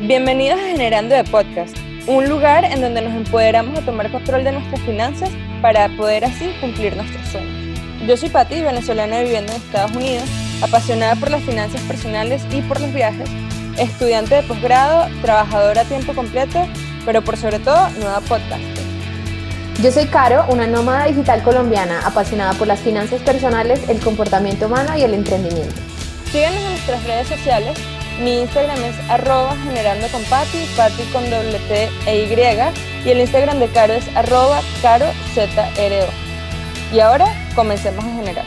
Bienvenidos a Generando de Podcast, un lugar en donde nos empoderamos a tomar control de nuestras finanzas para poder así cumplir nuestros sueños. Yo soy Patti, venezolana viviendo en Estados Unidos, apasionada por las finanzas personales y por los viajes, estudiante de posgrado, trabajadora a tiempo completo, pero por sobre todo nueva podcaster. Yo soy Caro, una nómada digital colombiana apasionada por las finanzas personales, el comportamiento humano y el emprendimiento. Síguenos en nuestras redes sociales. Mi Instagram es arroba generando con Pati, Pati con doble e Y. El Instagram de Caro es arroba caro ZRO. Y ahora comencemos a generar.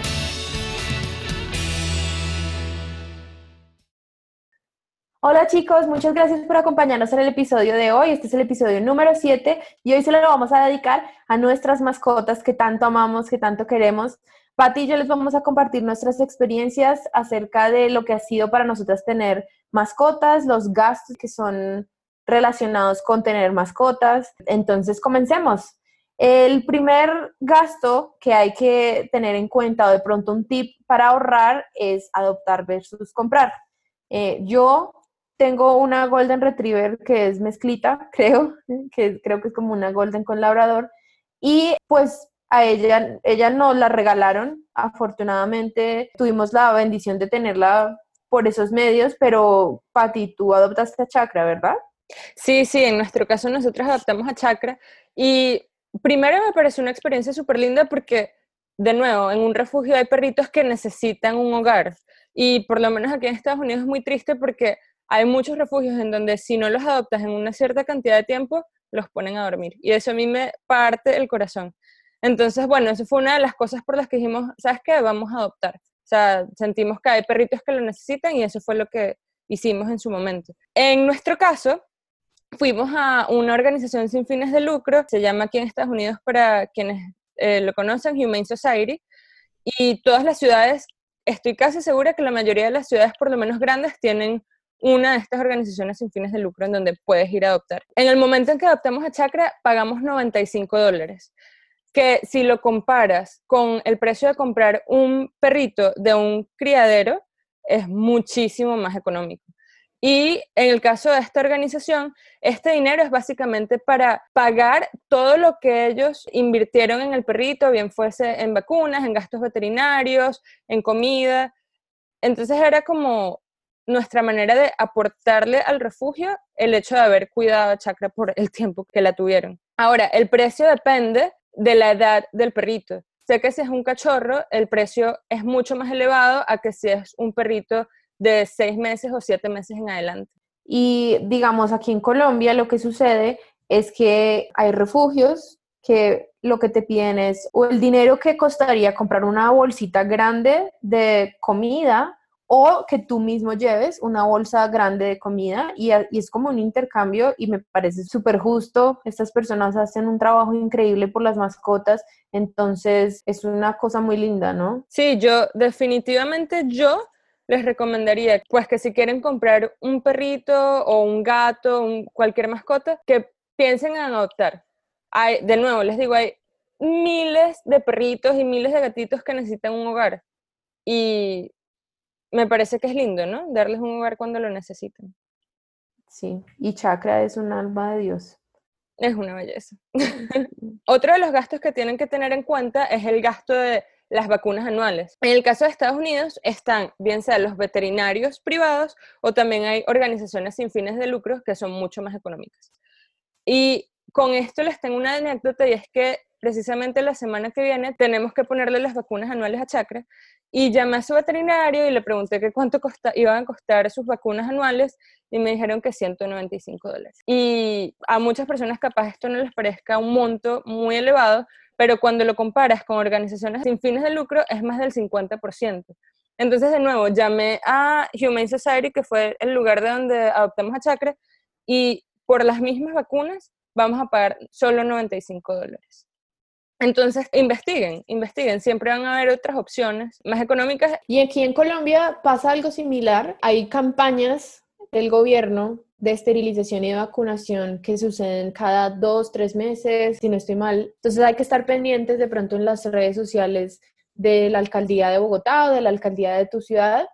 Hola chicos, muchas gracias por acompañarnos en el episodio de hoy. Este es el episodio número 7 y hoy se lo vamos a dedicar a nuestras mascotas que tanto amamos, que tanto queremos. Pati y yo les vamos a compartir nuestras experiencias acerca de lo que ha sido para nosotras tener mascotas, los gastos que son relacionados con tener mascotas. Entonces, comencemos. El primer gasto que hay que tener en cuenta o de pronto un tip para ahorrar es adoptar versus comprar. Eh, yo tengo una Golden Retriever que es mezclita, creo, que creo que es como una Golden con labrador. Y pues a ella, ella nos la regalaron. Afortunadamente tuvimos la bendición de tenerla por esos medios, pero Pati, tú adoptaste a Chakra, ¿verdad? Sí, sí, en nuestro caso nosotros adoptamos a Chakra y primero me pareció una experiencia súper linda porque, de nuevo, en un refugio hay perritos que necesitan un hogar y por lo menos aquí en Estados Unidos es muy triste porque hay muchos refugios en donde si no los adoptas en una cierta cantidad de tiempo, los ponen a dormir. Y eso a mí me parte el corazón. Entonces, bueno, eso fue una de las cosas por las que dijimos, ¿sabes qué? Vamos a adoptar. O sea, sentimos que hay perritos que lo necesitan y eso fue lo que hicimos en su momento. En nuestro caso, fuimos a una organización sin fines de lucro, se llama aquí en Estados Unidos, para quienes eh, lo conocen, Humane Society, y todas las ciudades, estoy casi segura que la mayoría de las ciudades, por lo menos grandes, tienen una de estas organizaciones sin fines de lucro en donde puedes ir a adoptar. En el momento en que adoptamos a Chakra, pagamos 95 dólares, que si lo comparas con el precio de comprar un perrito de un criadero, es muchísimo más económico. Y en el caso de esta organización, este dinero es básicamente para pagar todo lo que ellos invirtieron en el perrito, bien fuese en vacunas, en gastos veterinarios, en comida. Entonces era como nuestra manera de aportarle al refugio el hecho de haber cuidado a Chakra por el tiempo que la tuvieron. Ahora, el precio depende de la edad del perrito. Sé que si es un cachorro, el precio es mucho más elevado a que si es un perrito de seis meses o siete meses en adelante. Y digamos, aquí en Colombia lo que sucede es que hay refugios que lo que te piden es o el dinero que costaría comprar una bolsita grande de comida o que tú mismo lleves una bolsa grande de comida y, es como un intercambio y me parece súper justo. Estas personas hacen un trabajo increíble por las mascotas, entonces es una cosa muy linda, ¿no? Sí, yo definitivamente yo les recomendaría pues que si quieren comprar un perrito o un gato, cualquier mascota, que piensen en adoptar. Hay, de nuevo, les digo, hay miles de perritos y miles de gatitos que necesitan un hogar. Y me parece que es lindo, ¿no? Darles un hogar cuando lo necesitan. Sí, y chakra es un alma de Dios. Es una belleza. Otro de los gastos que tienen que tener en cuenta es el gasto de las vacunas anuales. En el caso de Estados Unidos están bien sea los veterinarios privados o también hay organizaciones sin fines de lucro que son mucho más económicas. Y con esto les tengo una anécdota y es que precisamente la semana que viene tenemos que ponerle las vacunas anuales a Chakra y llamé a su veterinario y le pregunté que cuánto iban a costar sus vacunas anuales y me dijeron que 195 dólares. Y a muchas personas capaz esto no les parezca un monto muy elevado, pero cuando lo comparas con organizaciones sin fines de lucro es más del 50%. Entonces, de nuevo, llamé a Humane Society, que fue el lugar de donde adoptamos a Chakra, y por las mismas vacunas vamos a pagar solo 95 dólares. Entonces, investiguen, investiguen, siempre van a haber otras opciones más económicas. Y aquí en Colombia pasa algo similar, hay campañas del gobierno de esterilización y de vacunación que suceden cada dos, tres meses, si no estoy mal. Entonces hay que estar pendientes de pronto en las redes sociales de la alcaldía de Bogotá o de la alcaldía de tu ciudad,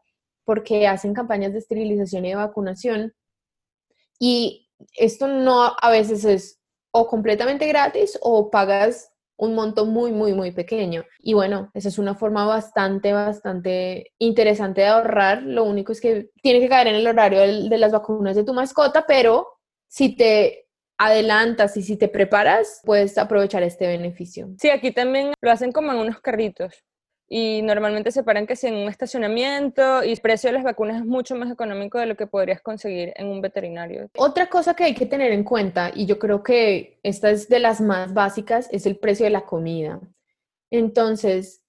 porque hacen campañas de esterilización y de vacunación Y esto no a veces es o completamente gratis o pagas un monto muy, muy, muy pequeño. Y bueno, esa es una forma bastante, bastante interesante de ahorrar. Lo único es que tiene que caer en el horario de las vacunas de tu mascota, pero si te adelantas y si te preparas, puedes aprovechar este beneficio. Sí, aquí también lo hacen como en unos carritos y normalmente se paran que si en un estacionamiento y el precio de las vacunas es mucho más económico de lo que podrías conseguir en un veterinario. Otra cosa que hay que tener en cuenta, y yo creo que esta es de las más básicas, es el precio de la comida. Entonces,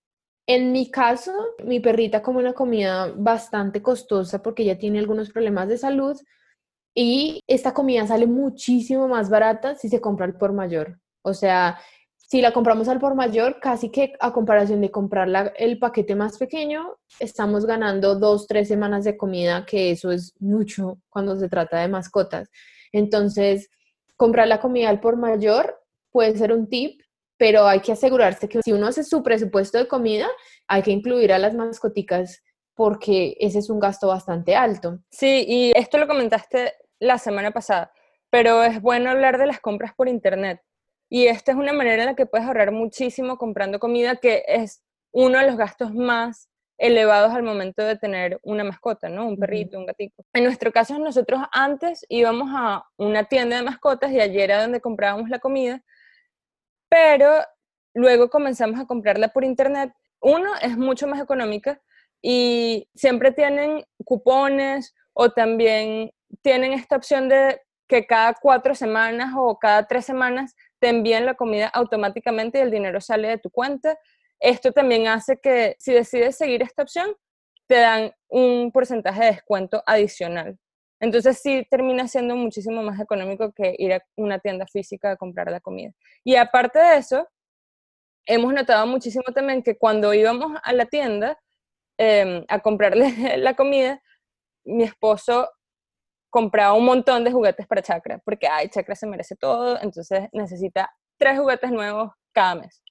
en mi caso, mi perrita come una comida bastante costosa porque ya tiene algunos problemas de salud y esta comida sale muchísimo más barata si se compra al por mayor. O sea, si la compramos al por mayor, casi que a comparación de comprar el paquete más pequeño, estamos ganando dos, tres semanas de comida, que eso es mucho cuando se trata de mascotas. Entonces, comprar la comida al por mayor puede ser un tip, pero hay que asegurarse que si uno hace su presupuesto de comida, hay que incluir a las mascoticas porque ese es un gasto bastante alto. Sí, y esto lo comentaste la semana pasada, pero es bueno hablar de las compras por internet y esta es una manera en la que puedes ahorrar muchísimo comprando comida, que es uno de los gastos más elevados al momento de tener una mascota, ¿no? Un perrito, un gatito. En nuestro caso, nosotros antes íbamos a una tienda de mascotas y ayer era donde comprábamos la comida, pero luego comenzamos a comprarla por internet. Uno, es mucho más económica y siempre tienen cupones o también tienen esta opción de que cada cuatro semanas o cada tres semanas te envían la comida automáticamente y el dinero sale de tu cuenta. Esto también hace que si decides seguir esta opción, te dan un porcentaje de descuento adicional. Entonces sí termina siendo muchísimo más económico que ir a una tienda física a comprar la comida. Y aparte de eso, hemos notado muchísimo también que cuando íbamos a la tienda em, a comprarle la comida, mi esposo compraba un montón de juguetes para Chakra, porque, ay, Chakra se merece todo, entonces necesita tres juguetes nuevos cada mes.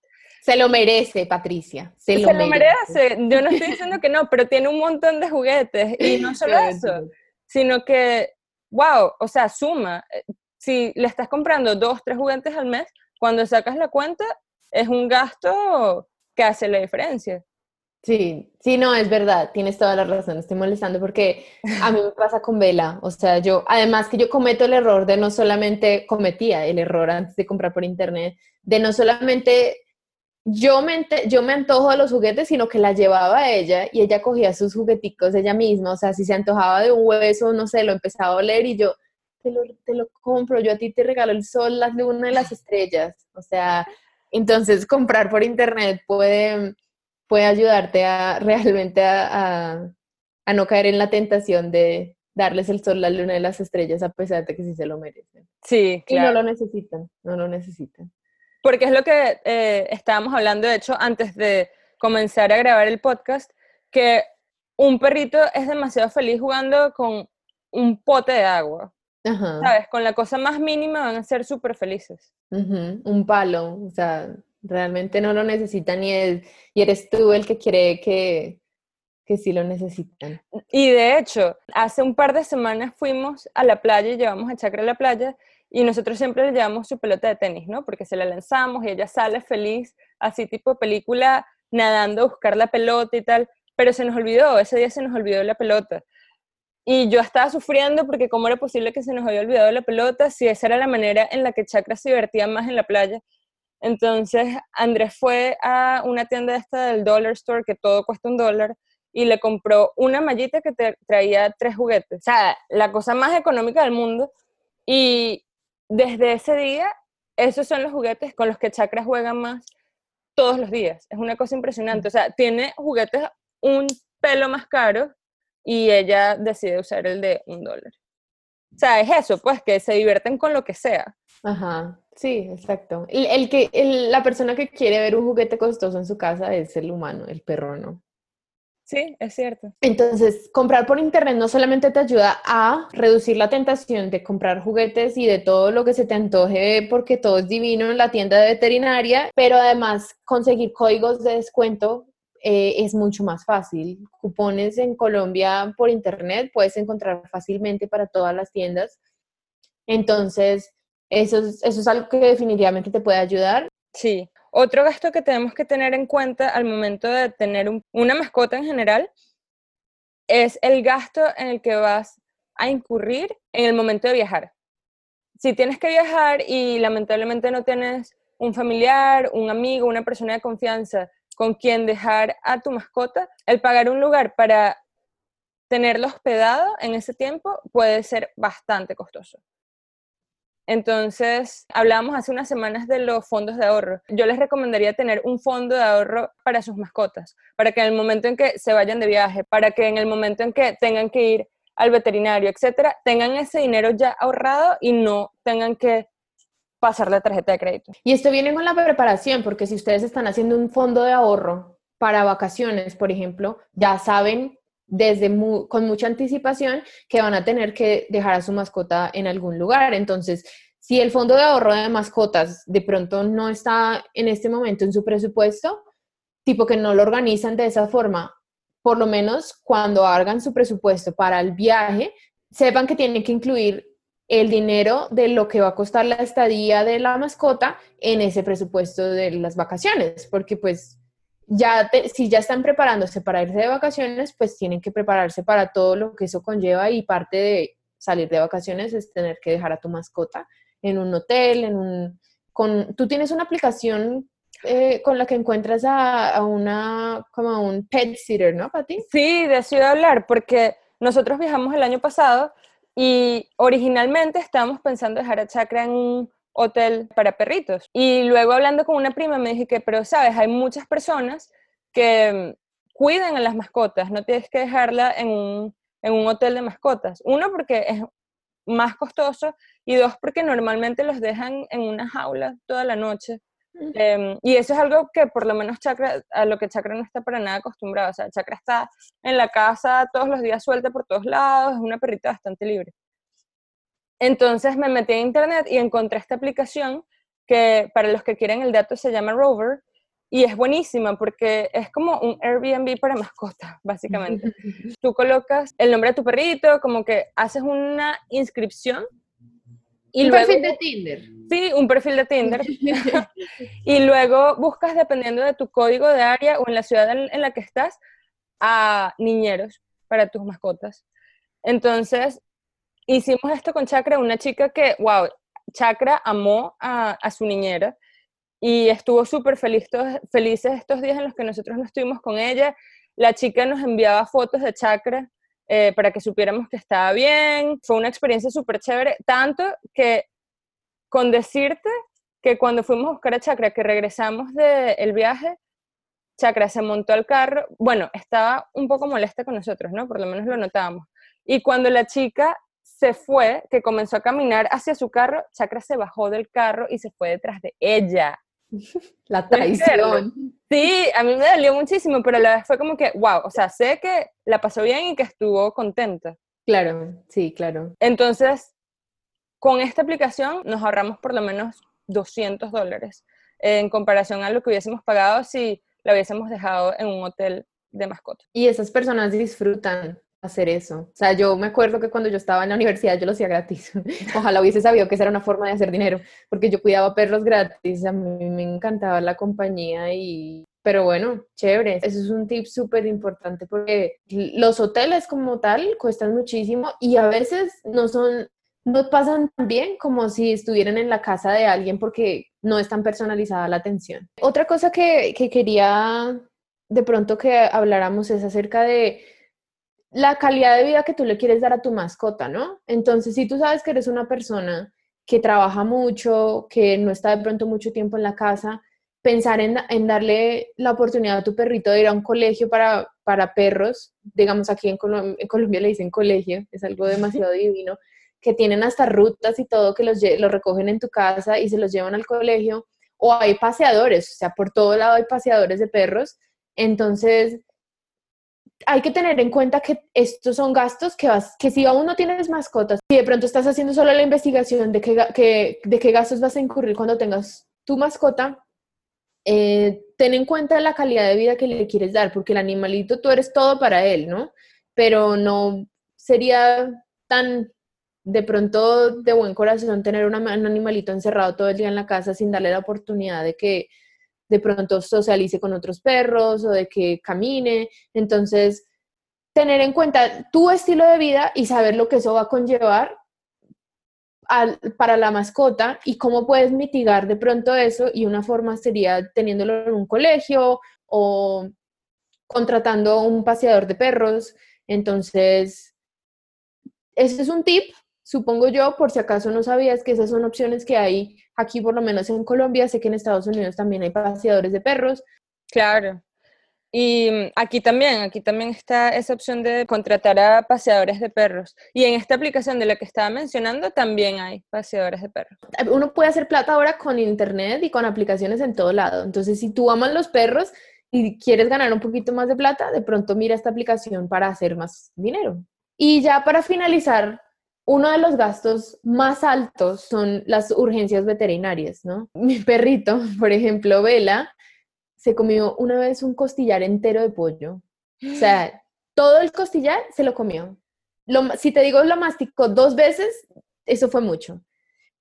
Se lo merece, Patricia. Se, lo, merece. Yo no estoy diciendo que no, pero tiene un montón de juguetes. Y no solo eso, sino que, wow, o sea, suma. Eh, si le estás comprando dos, tres juguetes al mes, cuando sacas la cuenta, es un gasto que hace la diferencia. Sí, sí, no, es verdad, tienes toda la razón, estoy molestando porque a mí me pasa con Vela, o sea, yo, además que yo cometo el error de no solamente, cometía el error antes de comprar por internet, de no solamente yo me, yo me antojo de los juguetes, sino que la llevaba a ella y ella cogía sus jugueticos ella misma, o sea, si se antojaba de un hueso, no sé, lo empezaba a oler y yo, te lo, te lo compro, yo a ti te regalo el sol, las lunas y las estrellas, o sea, entonces comprar por internet puede puede ayudarte a realmente a, no caer en la tentación de darles el sol, la luna y las estrellas a pesar de que sí se lo merecen. Sí, claro. Y no lo necesitan, no lo necesitan. Porque es lo que eh, estábamos hablando, de hecho, antes de comenzar a grabar el podcast, que un perrito es demasiado feliz jugando con un pote de agua. ¿Sabes? Con la cosa más mínima van a ser súper felices. Un palo, o sea, Realmente no lo necesitan y, y eres tú el que quiere que, que sí lo necesitan. Y de hecho, hace un par de semanas fuimos a la playa y llevamos a Chacra a la playa y nosotros siempre le llevamos su pelota de tenis, ¿no? Porque se la lanzamos y ella sale feliz, así tipo película, nadando a buscar la pelota y tal, pero se nos olvidó, ese día se nos olvidó la pelota. Y yo estaba sufriendo porque cómo era posible que se nos había olvidado la pelota si esa era la manera en la que Chakra se divertía más en la playa. Entonces Andrés fue a una tienda esta del Dollar Store, que todo cuesta un dólar, y le compró una mallita que te traía tres juguetes. O sea, la cosa más económica del mundo. Y desde ese día, esos son los juguetes con los que Chakra juega más todos los días. Es una cosa impresionante. O sea, tiene juguetes un pelo más caro y ella decide usar el de un dólar. O sea, es eso, pues, que se divierten con lo que sea. Ajá, sí, exacto. El, el que, la persona que quiere ver un juguete costoso en su casa es el humano, el perro no. Sí, es cierto. Entonces, comprar por internet no solamente te ayuda a reducir la tentación de comprar juguetes y de todo lo que se te antoje porque todo es divino en la tienda de veterinaria, pero además conseguir códigos de descuento eh, es mucho más fácil. Cupones en Colombia por internet puedes encontrar fácilmente para todas las tiendas Entonces, eso es, algo que definitivamente te puede ayudar. Sí. Otro gasto que tenemos que tener en cuenta al momento de tener una mascota en general es el gasto en el que vas a incurrir en el momento de viajar. Si tienes que viajar y lamentablemente no tienes un familiar, un amigo, una persona de confianza con quien dejar a tu mascota, el pagar un lugar para tenerlo hospedado en ese tiempo puede ser bastante costoso. Entonces, hablábamos hace unas semanas de los fondos de ahorro. Yo les recomendaría tener un fondo de ahorro para sus mascotas, para que en el momento en que se vayan de viaje, para que en el momento en que tengan que ir al veterinario, etcétera, tengan ese dinero ya ahorrado y no tengan que pasar la tarjeta de crédito. Y esto viene con la preparación, porque si ustedes están haciendo un fondo de ahorro para vacaciones, por ejemplo, ya saben desde con mucha anticipación que van a tener que dejar a su mascota en algún lugar. Entonces, si el fondo de ahorro de mascotas de pronto no está en este momento en su presupuesto, tipo que no lo organizan de esa forma, por lo menos cuando hagan su presupuesto para el viaje, sepan que tienen que incluir el dinero de lo que va a costar la estadía de la mascota en ese presupuesto de las vacaciones, porque pues ya si ya están preparándose para irse de vacaciones, pues tienen que prepararse para todo lo que eso conlleva y parte de salir de vacaciones es tener que dejar a tu mascota en un hotel, en un... Con, tú tienes una aplicación eh, con la que encuentras a, una, como a un pet sitter, ¿no, Pati? Sí, decido hablar porque nosotros viajamos el año pasado y originalmente estábamos pensando dejar a Chakra en un hotel para perritos. Y luego hablando con una prima me dije que, pero sabes, hay muchas personas que mm, cuidan a las mascotas, no tienes que dejarla en un, en un hotel de mascotas. Uno, porque es más costoso y dos, porque normalmente los dejan en una jaula toda la noche. Em, y eso es algo que por lo menos Chakra, a lo que Chakra no está para nada acostumbrado. O sea, Chakra está en la casa todos los días suelta por todos lados, es una perrita bastante libre. Entonces me metí en internet y encontré esta aplicación que para los que quieren el dato se llama Rover y es buenísima porque es como un Airbnb para mascotas, básicamente. Tú colocas el nombre de tu perrito, como que haces una inscripción. Y un perfil de Tinder. Sí, un perfil de Tinder. y luego buscas, dependiendo de tu código de área o en la ciudad en la que estás, a niñeros para tus mascotas. Entonces, hicimos esto con Chakra, una chica que, wow, Chakra amó a, su niñera y estuvo súper feliz, felices estos días en los que nosotros no estuvimos con ella. La chica nos enviaba fotos de Chakra eh, para que supiéramos que estaba bien. Fue una experiencia súper chévere, tanto que con decirte que cuando fuimos a buscar a Chakra, que regresamos del viaje, Chakra se montó al carro, bueno, estaba un poco molesta con nosotros, ¿no? Por lo menos lo notábamos. Y cuando la chica se fue, que comenzó a caminar hacia su carro, Chakra se bajó del carro y se fue detrás de ella. La traición. Sí, a mí me dolió muchísimo, pero a la vez fue como que, wow, o sea, sé que la pasó bien y que estuvo contenta. Claro, sí, claro. Entonces, con esta aplicación nos ahorramos por lo menos 200 dólares en comparación a lo que hubiésemos pagado si la hubiésemos dejado en un hotel de mascota. Y esas personas disfrutan hacer eso. O sea, yo me acuerdo que cuando yo estaba en la universidad yo lo hacía gratis. Ojalá hubiese sabido que esa era una forma de hacer dinero, porque yo cuidaba perros gratis, a mí me encantaba la compañía y... Pero bueno, chévere. Eso es un tip súper importante porque los hoteles como tal cuestan muchísimo y a veces no son, no pasan tan bien como si estuvieran en la casa de alguien porque no es tan personalizada la atención. Otra cosa que, que quería de pronto que habláramos es acerca de la calidad de vida que tú le quieres dar a tu mascota, ¿no? Entonces, si tú sabes que eres una persona que trabaja mucho, que no está de pronto mucho tiempo en la casa, pensar en, darle la oportunidad a tu perrito de ir a un colegio para, para perros, digamos aquí en, Colombia le dicen colegio, es algo demasiado divino, que tienen hasta rutas y todo, que los, los recogen en tu casa y se los llevan al colegio, o hay paseadores, o sea, por todo lado hay paseadores de perros, entonces hay que tener en cuenta que estos son gastos que, vas, que si aún no tienes mascotas, si de pronto estás haciendo solo la investigación de qué, de qué gastos vas a incurrir cuando tengas tu mascota, eh, ten en cuenta la calidad de vida que le quieres dar, porque el animalito tú eres todo para él, ¿no? Pero no sería tan de pronto de buen corazón tener un animalito encerrado todo el día en la casa sin darle la oportunidad de que de pronto socialice con otros perros o de que camine. Entonces, tener en cuenta tu estilo de vida y saber lo que eso va a conllevar para la mascota y cómo puedes mitigar de pronto eso y una forma sería teniéndolo en un colegio o contratando un paseador de perros. Entonces, ese es un tip, supongo yo, por si acaso no sabías que esas son opciones que hay aquí, por lo menos en Colombia, sé que en Estados Unidos también hay paseadores de perros. Claro. Y mm, aquí también, aquí también está esa opción de contratar a paseadores de perros. Y en esta aplicación de la que estaba mencionando también hay paseadores de perros. Uno puede hacer plata ahora con internet y con aplicaciones en todo lado. Entonces, si tú amas los perros y quieres ganar un poquito más de plata, de pronto mira esta aplicación para hacer más dinero. Y ya para finalizar, uno de los gastos más altos son las urgencias veterinarias, ¿no? Mi perrito, por ejemplo, Vela, se comió una vez un costillar entero de pollo. O sea, todo el costillar se lo comió. si te digo lo masticó dos veces, eso fue mucho.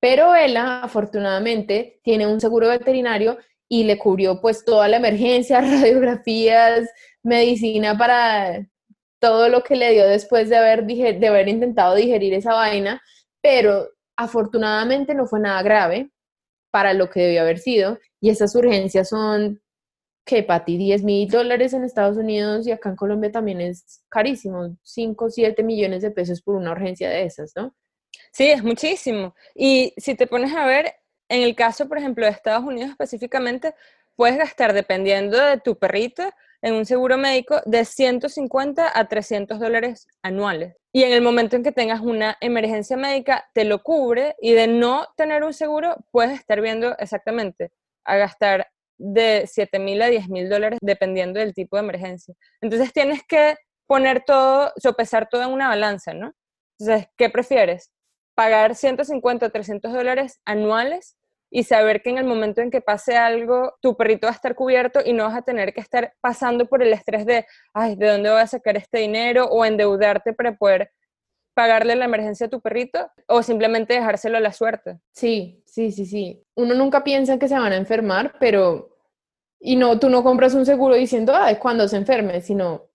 Pero ella, afortunadamente, tiene un seguro veterinario y le cubrió pues toda la emergencia, radiografías, medicina para todo lo que le dio después de haber, de haber intentado digerir esa vaina, pero afortunadamente no fue nada grave para lo que debió haber sido y esas urgencias son que para ti 10 mil dólares en Estados Unidos y acá en Colombia también es carísimo, 5, 7 millones de pesos por una urgencia de esas, ¿no? Sí, es muchísimo. Y si te pones a ver, en el caso, por ejemplo, de Estados Unidos específicamente, puedes gastar, dependiendo de tu perrito, en un seguro médico de 150 a 300 dólares anuales. Y en el momento en que tengas una emergencia médica, te lo cubre y de no tener un seguro, puedes estar viendo exactamente a gastar de 7 mil a 10 mil dólares dependiendo del tipo de emergencia. Entonces tienes que poner todo, sopesar todo en una balanza, ¿no? Entonces, ¿qué prefieres? ¿Pagar 150 o 300 dólares anuales y saber que en el momento en que pase algo, tu perrito va a estar cubierto y no vas a tener que estar pasando por el estrés de, ay, ¿de dónde voy a sacar este dinero? O endeudarte para poder pagarle la emergencia a tu perrito o simplemente dejárselo a la suerte. Sí, sí, sí, sí. Uno nunca piensa que se van a enfermar, pero... Y no, tú no compras un seguro diciendo, ay, cuando se enferme, sino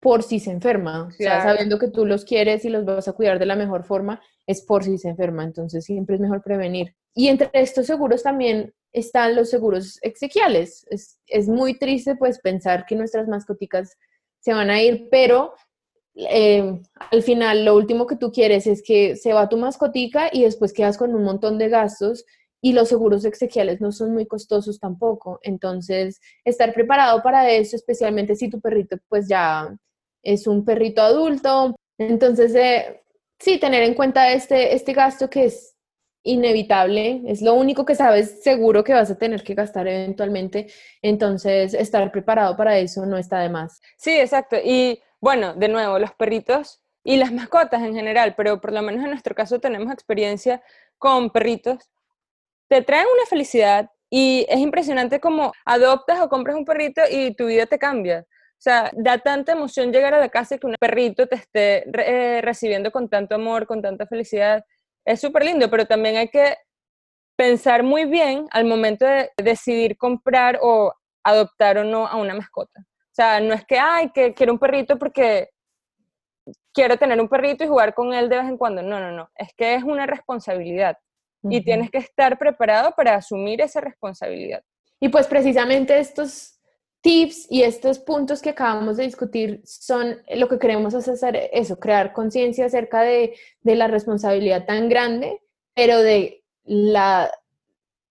por si se enferma. O sea, sabiendo que tú los quieres y los vas a cuidar de la mejor forma, es por si se enferma. Entonces siempre es mejor prevenir. Y entre estos seguros también están los seguros exequiales. Es, es muy triste pues pensar que nuestras mascoticas se van a ir, pero eh, al final lo último que tú quieres es que se va tu mascotica y después quedas con un montón de gastos y los seguros exequiales no son muy costosos tampoco. Entonces, estar preparado para eso, especialmente si tu perrito pues ya es un perrito adulto. Entonces, eh, sí, tener en cuenta este, este gasto que es inevitable, es lo único que sabes seguro que vas a tener que gastar eventualmente. Entonces, estar preparado para eso no está de más. Sí, exacto. Y bueno, de nuevo, los perritos y las mascotas en general, pero por lo menos en nuestro caso tenemos experiencia con perritos, te traen una felicidad y es impresionante como adoptas o compras un perrito y tu vida te cambia. O sea, da tanta emoción llegar a la casa y que un perrito te esté eh, recibiendo con tanto amor, con tanta felicidad. Es súper lindo, pero también hay que pensar muy bien al momento de decidir comprar o adoptar o no a una mascota. O sea, no es que, ay, que quiero un perrito porque quiero tener un perrito y jugar con él de vez en cuando. No, no, no. Es que es una responsabilidad y tienes que estar preparado para asumir esa responsabilidad. Y pues precisamente estos tips y estos puntos que acabamos de discutir son lo que queremos hacer, eso, crear conciencia acerca de, de la responsabilidad tan grande, pero de la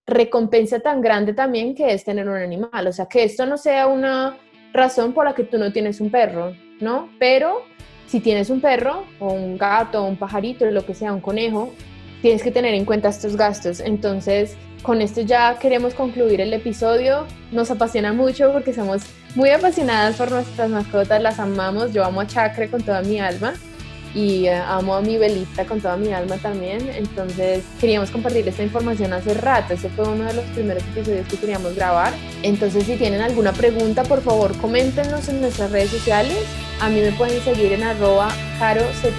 recompensa tan grande también que es tener un animal. O sea, que esto no sea una razón por la que tú no tienes un perro, ¿no? Pero si tienes un perro o un gato o un pajarito, lo que sea, un conejo, tienes que tener en cuenta estos gastos. Entonces, con esto ya queremos concluir el episodio. Nos apasiona mucho porque somos muy apasionadas por nuestras mascotas, las amamos. Yo amo a Chacre con toda mi alma. Y eh, amo a mi velita con toda mi alma también. Entonces queríamos compartir esta información hace rato. Este fue uno de los primeros episodios que queríamos grabar. Entonces si tienen alguna pregunta, por favor coméntenos en nuestras redes sociales. A mí me pueden seguir en arroba carozro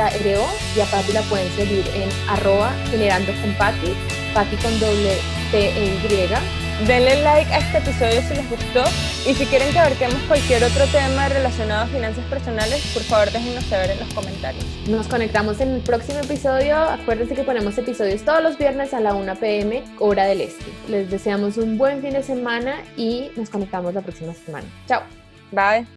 y a Patti la pueden seguir en arroba generando con Patti, Patti con doble T e Y. Denle like a este episodio si les gustó y si quieren que abarquemos cualquier otro tema relacionado a finanzas personales, por favor déjenos saber en los comentarios. Nos conectamos en el próximo episodio. Acuérdense que ponemos episodios todos los viernes a la 1 pm, hora del este. Les deseamos un buen fin de semana y nos conectamos la próxima semana. Chao. Bye.